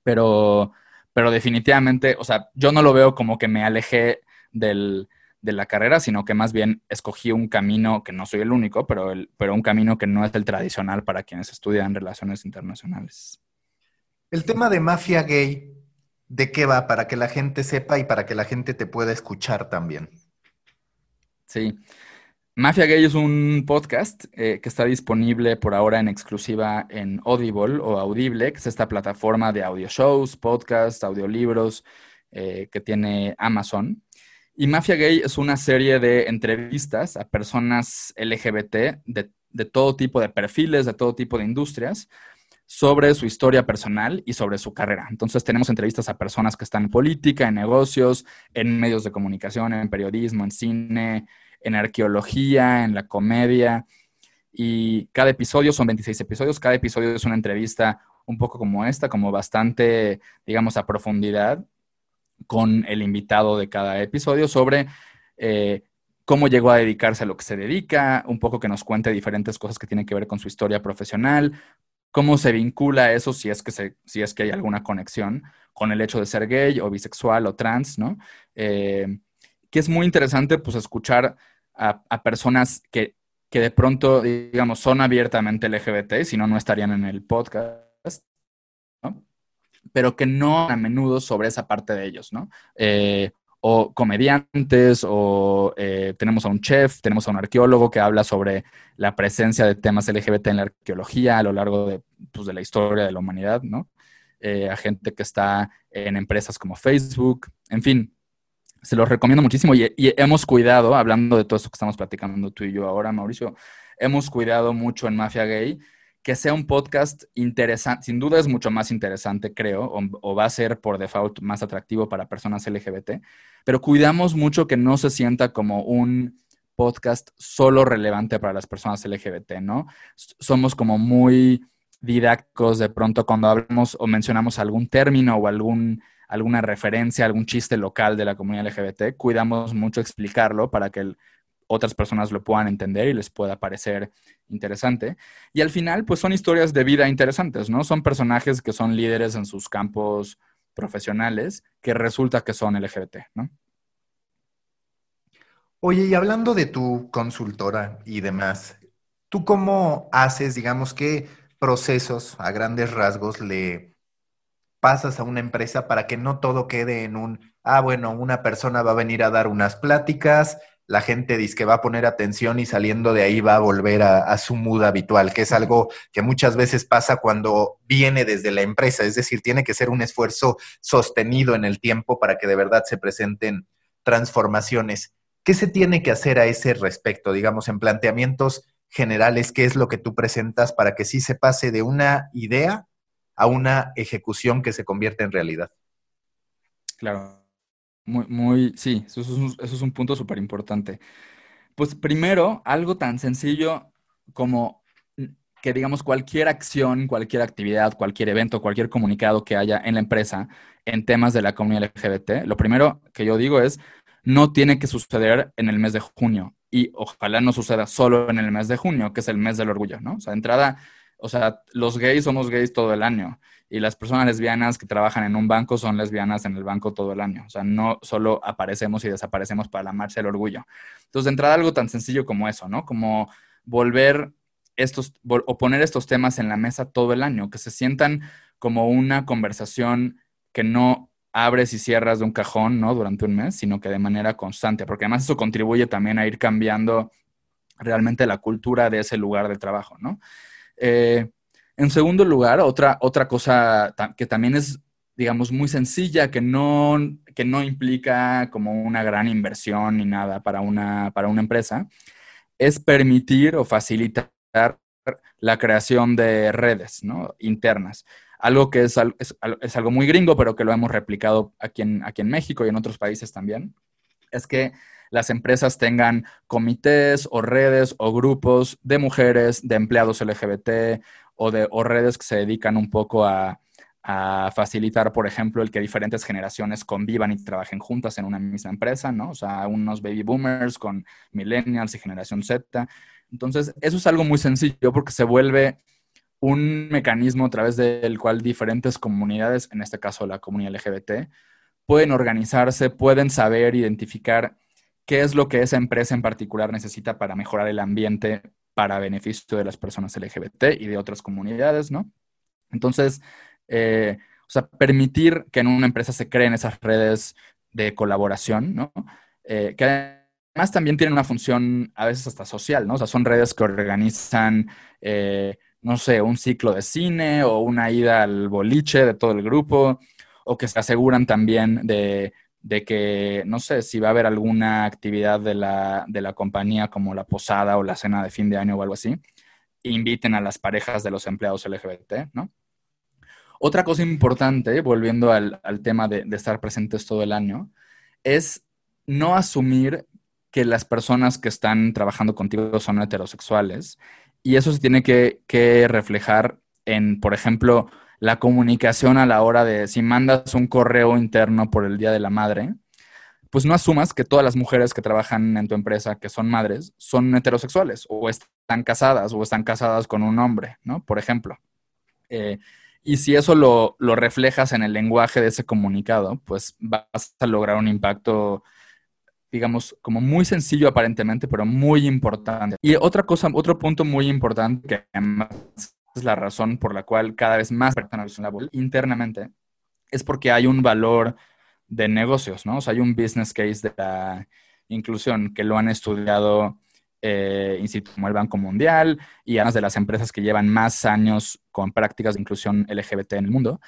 Pero, pero definitivamente, o sea, yo no lo veo como que me alejé del, de la carrera, sino que más bien escogí un camino que no soy el único, pero, el, pero un camino que no es el tradicional para quienes estudian relaciones internacionales. El tema de mafia gay, ¿de qué va? Para que la gente sepa y para que la gente te pueda escuchar también. Sí. Mafia Gay es un podcast eh, que está disponible por ahora en exclusiva en Audible o Audible, que es esta plataforma de audio shows, podcasts, audiolibros eh, que tiene Amazon. Y Mafia Gay es una serie de entrevistas a personas LGBT de, todo tipo de perfiles, de todo tipo de industrias, sobre su historia personal y sobre su carrera. Entonces tenemos entrevistas a personas que están en política, en negocios, en medios de comunicación, en periodismo, en cine, en arqueología, en la comedia. Y cada episodio, son 26 episodios, cada episodio es una entrevista un poco como esta, como bastante, digamos, a profundidad con el invitado de cada episodio sobre eh, cómo llegó a dedicarse a lo que se dedica, un poco que nos cuente diferentes cosas que tienen que ver con su historia profesional, cómo se vincula eso si es que, si es que hay alguna conexión con el hecho de ser gay o bisexual o trans, ¿no? Eh, que es muy interesante pues escuchar a, personas que, que, de pronto, digamos, son abiertamente LGBT, si no, no estarían en el podcast pero que no a menudo sobre esa parte de ellos, ¿no? Eh, o comediantes, o eh, tenemos a un chef, tenemos a un arqueólogo que habla sobre la presencia de temas LGBT en la arqueología a lo largo de, pues, de la historia de la humanidad, ¿no? Eh, a gente que está en empresas como Facebook, en fin, se los recomiendo muchísimo y, hemos cuidado, hablando de todo esto que estamos platicando tú y yo ahora, Mauricio, hemos cuidado mucho en Mafia Gay que sea un podcast interesante, sin duda es mucho más interesante, creo, o, va a ser por default más atractivo para personas LGBT, pero cuidamos mucho que no se sienta como un podcast solo relevante para las personas LGBT, ¿no? Somos como muy didácticos de pronto cuando hablamos o mencionamos algún término o algún, alguna referencia, algún chiste local de la comunidad LGBT, cuidamos mucho explicarlo para que otras personas lo puedan entender y les pueda parecer interesante. Y al final, pues son historias de vida interesantes, ¿no? Son personajes que son líderes en sus campos profesionales que resulta que son LGBT, ¿no? Oye, y hablando de tu consultora y demás, ¿tú cómo haces, digamos, qué procesos a grandes rasgos le pasas a una empresa para que no todo quede en un, ah, bueno, una persona va a venir a dar unas pláticas, la gente dice que va a poner atención y saliendo de ahí va a volver a, su mood habitual, que es algo que muchas veces pasa cuando viene desde la empresa, es decir, tiene que ser un esfuerzo sostenido en el tiempo para que de verdad se presenten transformaciones. ¿Qué se tiene que hacer a ese respecto, digamos, en planteamientos generales? ¿Qué es lo que tú presentas para que sí se pase de una idea a una ejecución que se convierta en realidad? Claro. Muy, muy, sí, eso es un, eso es un punto súper importante. Pues primero, algo tan sencillo como que digamos cualquier acción, cualquier actividad, cualquier evento, cualquier comunicado que haya en la empresa en temas de la comunidad LGBT, lo primero que yo digo es, no tiene que suceder en el mes de junio y ojalá no suceda solo en el mes de junio, que es el mes del orgullo, ¿no? O sea, de entrada, o sea, los gays somos gays todo el año y las personas lesbianas que trabajan en un banco son lesbianas en el banco todo el año. O sea, no solo aparecemos y desaparecemos para la marcha del orgullo. Entonces, de entrada, algo tan sencillo como eso, ¿no? Como volver estos, o poner estos temas en la mesa todo el año, que se sientan como una conversación que no abres y cierras de un cajón, ¿no? Durante un mes, sino que de manera constante, porque además eso contribuye también a ir cambiando realmente la cultura de ese lugar de trabajo, ¿no? Eh, en segundo lugar, otra, otra cosa que también es, digamos, muy sencilla, que no, que no implica como una gran inversión ni nada para una, para una empresa, es permitir o facilitar la creación de redes ¿no? internas. Algo que es, es, es, algo muy gringo, pero que lo hemos replicado aquí en, aquí en México y en otros países también, es que las empresas tengan comités o redes o grupos de mujeres, de empleados LGBT o, de, redes que se dedican un poco a, facilitar, por ejemplo, el que diferentes generaciones convivan y trabajen juntas en una misma empresa, ¿no? O sea, unos baby boomers con millennials y generación Z. Entonces, eso es algo muy sencillo porque se vuelve un mecanismo a través del cual diferentes comunidades, en este caso la comunidad LGBT, pueden organizarse, pueden saber identificar qué es lo que esa empresa en particular necesita para mejorar el ambiente para beneficio de las personas LGBT y de otras comunidades, ¿no? Entonces, eh, o sea, permitir que en una empresa se creen esas redes de colaboración, ¿no? Eh, que además también tienen una función a veces hasta social, ¿no? O sea, son redes que organizan, eh, no sé, un ciclo de cine o una ida al boliche de todo el grupo, o que se aseguran también de de que, no sé, si va a haber alguna actividad de la, de la compañía como la posada o la cena de fin de año o algo así, inviten a las parejas de los empleados LGBT, ¿no? Otra cosa importante, volviendo al, tema de, estar presentes todo el año, es no asumir que las personas que están trabajando contigo son heterosexuales. Y eso se tiene que, que reflejar en, por ejemplo, la comunicación a la hora de si mandas un correo interno por el Día de la Madre, pues no asumas que todas las mujeres que trabajan en tu empresa, que son madres, son heterosexuales o están casadas o están casadas con un hombre, ¿no? Por ejemplo. Eh, y si eso lo, lo, reflejas en el lenguaje de ese comunicado, pues vas a lograr un impacto, digamos, como muy sencillo aparentemente, pero muy importante. Y otra cosa, otro punto muy importante que además es la razón por la cual cada vez más personas internamente, es porque hay un valor de negocios, ¿no? O sea, hay un business case de la inclusión que lo han estudiado eh, como el Banco Mundial y además de las empresas que llevan más años con prácticas de inclusión LGBT en el mundo.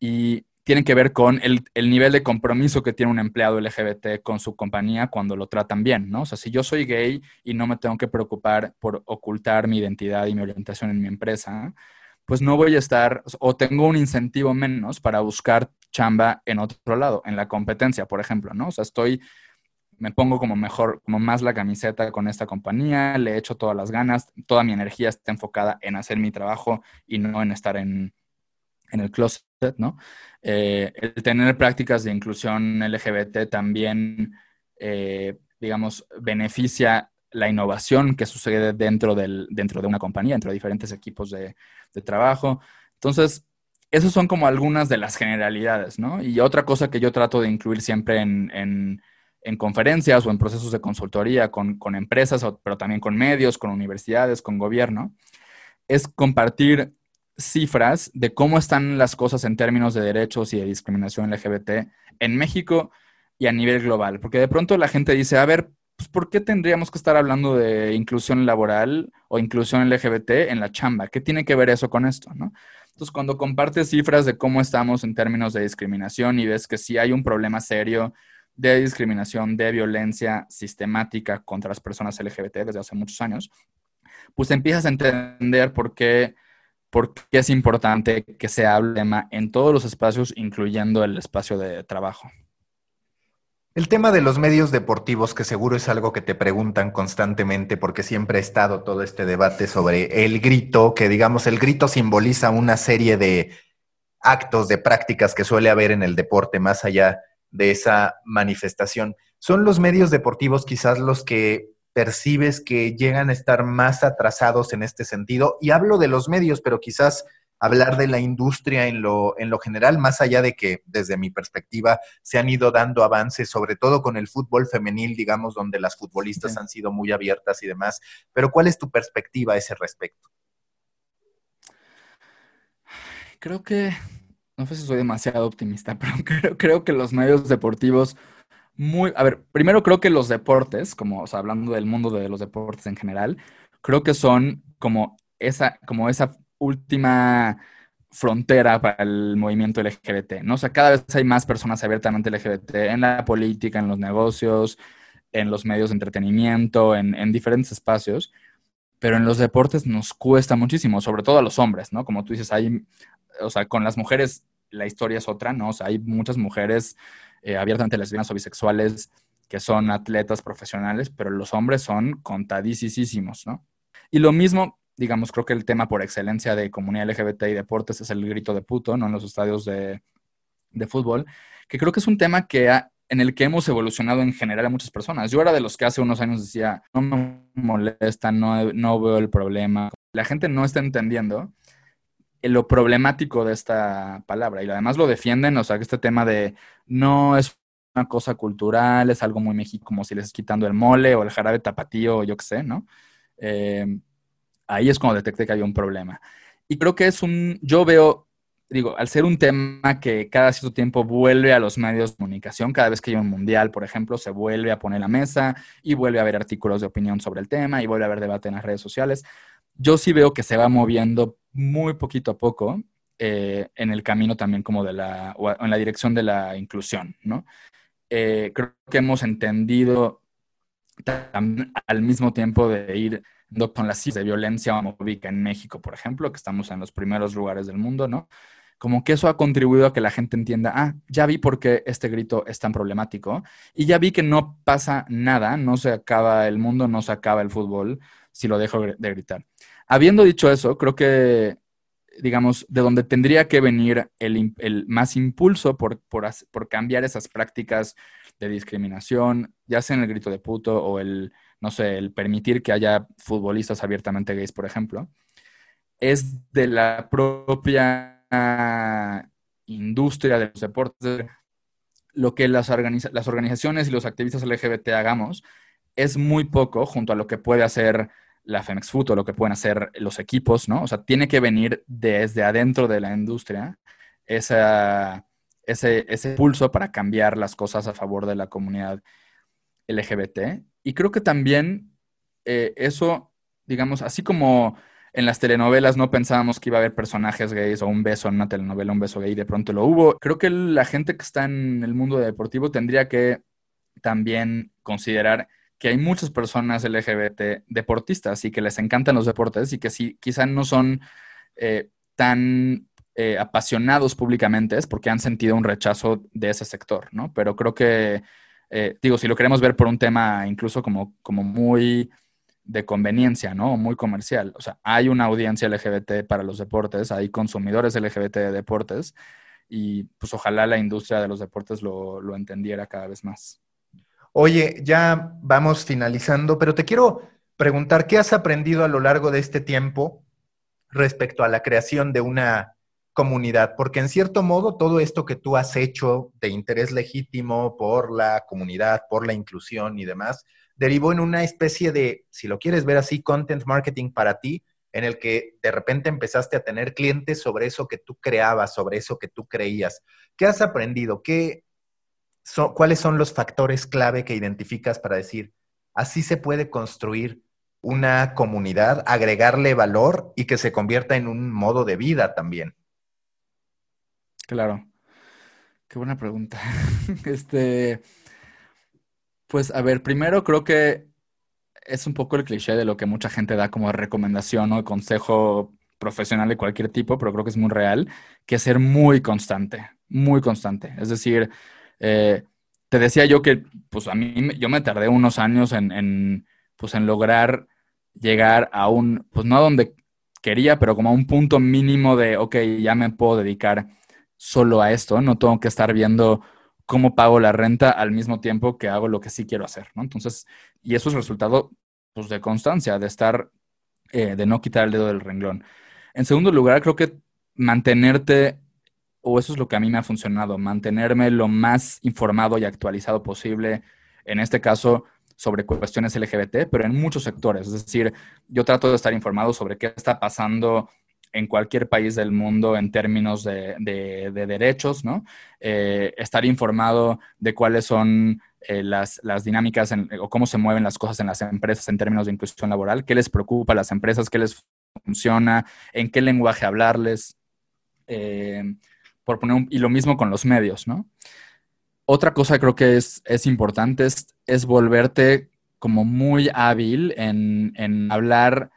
Y tienen que ver con el, nivel de compromiso que tiene un empleado LGBT con su compañía cuando lo tratan bien, ¿no? O sea, si yo soy gay y no me tengo que preocupar por ocultar mi identidad y mi orientación en mi empresa, pues no voy a estar, o tengo un incentivo menos para buscar chamba en otro lado, en la competencia, por ejemplo, ¿no? O sea, estoy, me pongo como mejor, como más la camiseta con esta compañía, le echo todas las ganas, toda mi energía está enfocada en hacer mi trabajo y no en estar en, en el closet ¿no? Eh, el tener prácticas de inclusión LGBT también, eh, digamos, beneficia la innovación que sucede dentro, del, dentro de una compañía, dentro de diferentes equipos de, trabajo. Entonces, esas son como algunas de las generalidades, ¿no? Y otra cosa que yo trato de incluir siempre en, conferencias o en procesos de consultoría con, con, empresas, pero también con medios, con universidades, con gobierno, es compartir cifras de cómo están las cosas en términos de derechos y de discriminación LGBT en México y a nivel global. Porque de pronto la gente dice, a ver, pues, ¿por qué tendríamos que estar hablando de inclusión laboral o inclusión LGBT en la chamba? ¿Qué tiene que ver eso con esto? ¿no? Entonces, cuando compartes cifras de cómo estamos en términos de discriminación y ves que sí hay un problema serio de discriminación, de violencia sistemática contra las personas LGBT desde hace muchos años, pues empiezas a entender por qué, por qué es importante que se hable en todos los espacios, incluyendo el espacio de trabajo. El tema de los medios deportivos, que seguro es algo que te preguntan constantemente porque siempre ha estado todo este debate sobre el grito, que digamos el grito simboliza una serie de actos, de prácticas que suele haber en el deporte más allá de esa manifestación. ¿Son los medios deportivos quizás los que percibes que llegan a estar más atrasados en este sentido? Y hablo de los medios, pero quizás hablar de la industria en lo, en lo general, más allá de que desde mi perspectiva se han ido dando avances, sobre todo con el fútbol femenil, digamos, donde las futbolistas han sido muy abiertas y demás. Pero ¿cuál es tu perspectiva a ese respecto? Creo que, no sé si soy demasiado optimista, <laughs> pero creo, creo que los medios deportivos muy, a ver, primero creo que los deportes, como, o sea, hablando del mundo de los deportes en general, creo que son como esa, como esa última frontera para el movimiento LGBT, ¿no? O sea, cada vez hay más personas abiertamente LGBT en la política, en los negocios, en los medios de entretenimiento, en, en diferentes espacios, pero en los deportes nos cuesta muchísimo, sobre todo a los hombres, ¿no? Como tú dices, hay, o sea, con las mujeres la historia es otra, ¿no? O sea, hay muchas mujeres eh, abiertamente lesbianas o bisexuales que son atletas profesionales, pero los hombres son contadísimos, ¿no? Y lo mismo digamos, creo que el tema por excelencia de comunidad LGBT y deportes es el grito de puto, ¿no? En los estadios de, fútbol, que creo que es un tema que en el que hemos evolucionado en general a muchas personas. Yo era de los que hace unos años decía, no me molesta, no, no veo el problema. La gente no está entendiendo lo problemático de esta palabra y además lo defienden, o sea, que este tema de no es una cosa cultural, es algo muy México, como si les estés quitando el mole o el jarabe tapatío o yo qué sé, ¿no? Eh, ahí es cuando detecté que había un problema. Y creo que es un, yo veo, digo, al ser un tema que cada cierto tiempo vuelve a los medios de comunicación, cada vez que hay un mundial, por ejemplo, se vuelve a poner la mesa y vuelve a haber artículos de opinión sobre el tema y vuelve a haber debate en las redes sociales. Yo sí veo que se va moviendo muy poquito a poco eh, en el camino también como de la, o en la dirección de la inclusión, ¿no? Eh, creo que hemos entendido al mismo tiempo de ir con las cifras de violencia homofóbica en México, por ejemplo, que estamos en los primeros lugares del mundo, ¿no? Como que eso ha contribuido a que la gente entienda, ah, ya vi por qué este grito es tan problemático y ya vi que no pasa nada, no se acaba el mundo, no se acaba el fútbol si lo dejo de gritar. Habiendo dicho eso, creo que, digamos, de donde tendría que venir el, el más impulso por, por, cambiar esas prácticas de discriminación, ya sea en el grito de puto o el no sé, el permitir que haya futbolistas abiertamente gays, por ejemplo, es de la propia industria de los deportes. Lo que las, las organizaciones y los activistas LGBT hagamos es muy poco junto a lo que puede hacer la Femex Foot o lo que pueden hacer los equipos, ¿no? O sea, tiene que venir desde adentro de la industria ese, ese pulso para cambiar las cosas a favor de la comunidad LGBT y creo que también eh, eso, digamos, así como en las telenovelas no pensábamos que iba a haber personajes gays o un beso en una telenovela, un beso gay, de pronto lo hubo. Creo que la gente que está en el mundo deportivo tendría que también considerar que hay muchas personas LGBT deportistas y que les encantan los deportes y que si quizá no son eh, tan eh, apasionados públicamente es porque han sentido un rechazo de ese sector, ¿no? Pero creo que eh, digo, si lo queremos ver por un tema incluso como, como muy de conveniencia, ¿no? Muy comercial. O sea, hay una audiencia LGBT para los deportes, hay consumidores LGBT de deportes y pues ojalá la industria de los deportes lo, lo entendiera cada vez más. Oye, ya vamos finalizando, pero te quiero preguntar, ¿qué has aprendido a lo largo de este tiempo respecto a la creación de una comunidad? Porque en cierto modo todo esto que tú has hecho de interés legítimo por la comunidad, por la inclusión y demás, derivó en una especie de, si lo quieres ver así, content marketing para ti, en el que de repente empezaste a tener clientes sobre eso que tú creabas, sobre eso que tú creías. ¿Qué has aprendido? ¿Qué ¿Cuáles son los factores clave que identificas para decir, así se puede construir una comunidad, agregarle valor y que se convierta en un modo de vida también? Claro. Qué buena pregunta. <laughs> este, pues a ver, primero creo que es un poco el cliché de lo que mucha gente da como recomendación o consejo profesional de cualquier tipo, pero creo que es muy real, que es ser muy constante, muy constante. Es decir, eh, te decía yo que, pues a mí, yo me tardé unos años en, pues, en lograr llegar a un, pues no a donde quería, pero como a un punto mínimo de, ok, ya me puedo dedicar solo a esto, no tengo que estar viendo cómo pago la renta al mismo tiempo que hago lo que sí quiero hacer, ¿no? Entonces, y eso es resultado, pues, de constancia, de estar, eh, de no quitar el dedo del renglón. En segundo lugar, creo que mantenerte o eso es lo que a mí me ha funcionado, mantenerme lo más informado y actualizado posible, en este caso sobre cuestiones LGBT, pero en muchos sectores. Es decir, yo trato de estar informado sobre qué está pasando en cualquier país del mundo en términos de, derechos, ¿no? Eh, estar informado de cuáles son eh, las, dinámicas o cómo se mueven las cosas en las empresas en términos de inclusión laboral, qué les preocupa a las empresas, qué les funciona, en qué lenguaje hablarles. Eh, por poner y lo mismo con los medios, ¿no? Otra cosa que creo que es, es importante es, volverte como muy hábil en, en, hablar,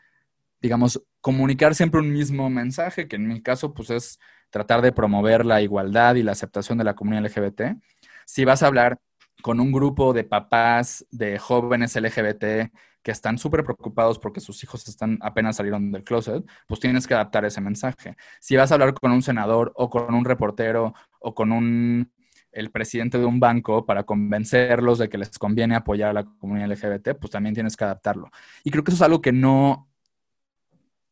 digamos, comunicar siempre un mismo mensaje, que en mi caso, pues es tratar de promover la igualdad y la aceptación de la comunidad LGBT. Si vas a hablar con un grupo de papás de jóvenes LGBT que están súper preocupados porque sus hijos están apenas salieron del closet, pues tienes que adaptar ese mensaje. Si vas a hablar con un senador o con un reportero o con un el presidente de un banco para convencerlos de que les conviene apoyar a la comunidad LGBT, pues también tienes que adaptarlo. Y creo que eso es algo que no,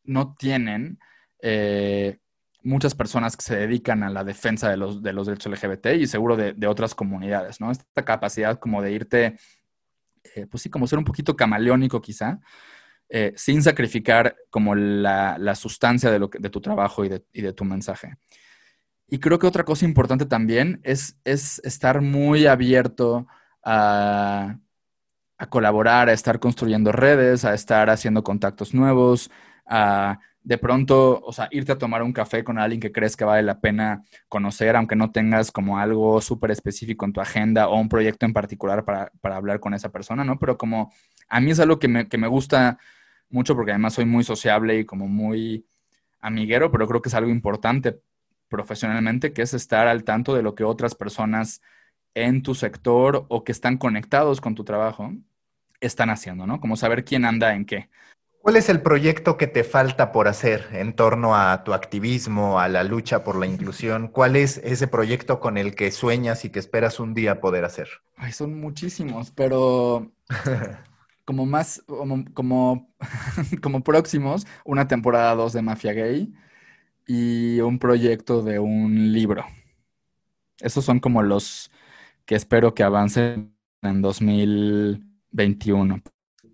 no tienen eh, muchas personas que se dedican a la defensa de los, de los derechos LGBT y seguro de, de otras comunidades, ¿no? Esta capacidad como de irte eh, pues sí, como ser un poquito camaleónico quizá, eh, sin sacrificar como la, sustancia de, lo de tu trabajo y de, tu mensaje. Y creo que otra cosa importante también es, es estar muy abierto a, a, colaborar, a estar construyendo redes, a estar haciendo contactos nuevos, a de pronto, o sea, irte a tomar un café con alguien que crees que vale la pena conocer, aunque no tengas como algo súper específico en tu agenda o un proyecto en particular para, hablar con esa persona, ¿no? Pero como a mí es algo que me, que me gusta mucho porque además soy muy sociable y como muy amiguero, pero creo que es algo importante profesionalmente, que es estar al tanto de lo que otras personas en tu sector o que están conectados con tu trabajo están haciendo, ¿no? Como saber quién anda en qué. ¿Cuál es el proyecto que te falta por hacer en torno a tu activismo, a la lucha por la inclusión? ¿Cuál es ese proyecto con el que sueñas y que esperas un día poder hacer? Ay, son muchísimos, pero <laughs> como más, como, como, <laughs> próximos, una temporada 2 de Mafia Gay y un proyecto de un libro. Esos son como los que espero que avancen en 2021.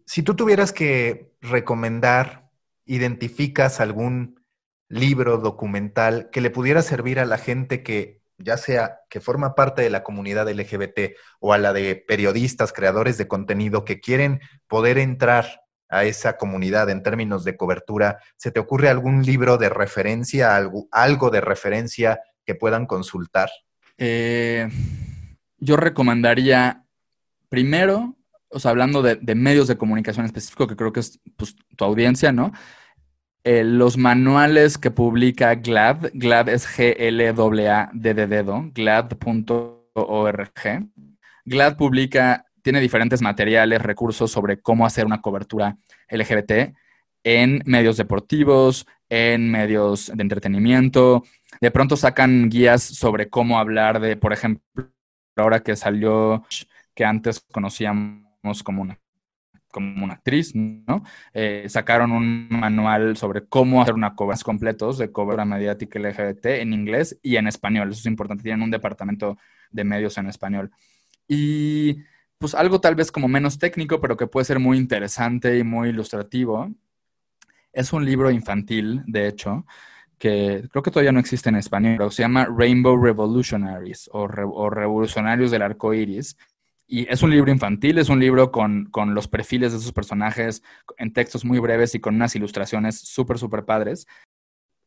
Si tú tuvieras que recomendar, identificas algún libro documental que le pudiera servir a la gente que ya sea que forma parte de la comunidad LGBT o a la de periodistas, creadores de contenido que quieren poder entrar a esa comunidad en términos de cobertura, ¿se te ocurre algún libro de referencia, algo, de referencia que puedan consultar? Eh, yo recomendaría primero o sea, hablando de, medios de comunicación específico, que creo que es pues, tu audiencia, ¿no? Eh, los manuales que publica GLAD, GLAD es G-L-A-D de dedo, glad.org. GLAD publica, tiene diferentes materiales, recursos sobre cómo hacer una cobertura LGBT en medios deportivos, en medios de entretenimiento. De pronto sacan guías sobre cómo hablar de, por ejemplo, ahora que salió, que antes conocíamos como una como una actriz, ¿no? Eh, sacaron un manual sobre cómo hacer una cobranza completos de cobra mediática LGBT en inglés y en español. Eso es importante. Tienen un departamento de medios en español. Y pues algo tal vez como menos técnico, pero que puede ser muy interesante y muy ilustrativo. Es un libro infantil, de hecho, que creo que todavía no existe en español, pero se llama Rainbow Revolutionaries o, o Revolucionarios del Arco Iris y es un libro infantil, es un libro con, los perfiles de esos personajes en textos muy breves y con unas ilustraciones súper, súper padres.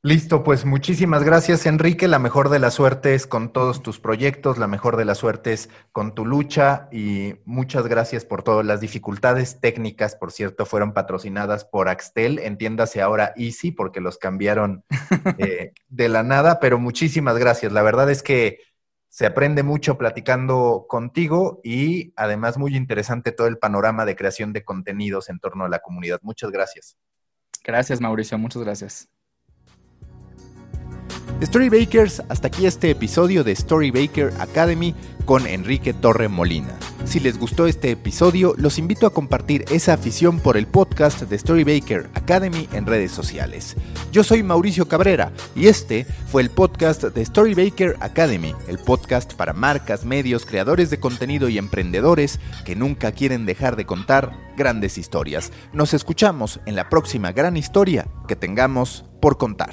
Listo, pues muchísimas gracias Enrique. La mejor de las suertes con todos tus proyectos, la mejor de las suertes con tu lucha y muchas gracias por todas las dificultades técnicas, por cierto, fueron patrocinadas por Axtel, entiéndase ahora Easy porque los cambiaron <laughs> eh, de la nada, pero muchísimas gracias. La verdad es que se aprende mucho platicando contigo y además muy interesante todo el panorama de creación de contenidos en torno a la comunidad. Muchas gracias. Gracias, Mauricio. Muchas gracias. Storybakers, hasta aquí este episodio de Storybaker Academy con Enrique Torre Molina. Si les gustó este episodio, los invito a compartir esa afición por el podcast de Storybaker Academy en redes sociales. Yo soy Mauricio Cabrera y este fue el podcast de Storybaker Academy, el podcast para marcas, medios, creadores de contenido y emprendedores que nunca quieren dejar de contar grandes historias. Nos escuchamos en la próxima gran historia que tengamos por contar.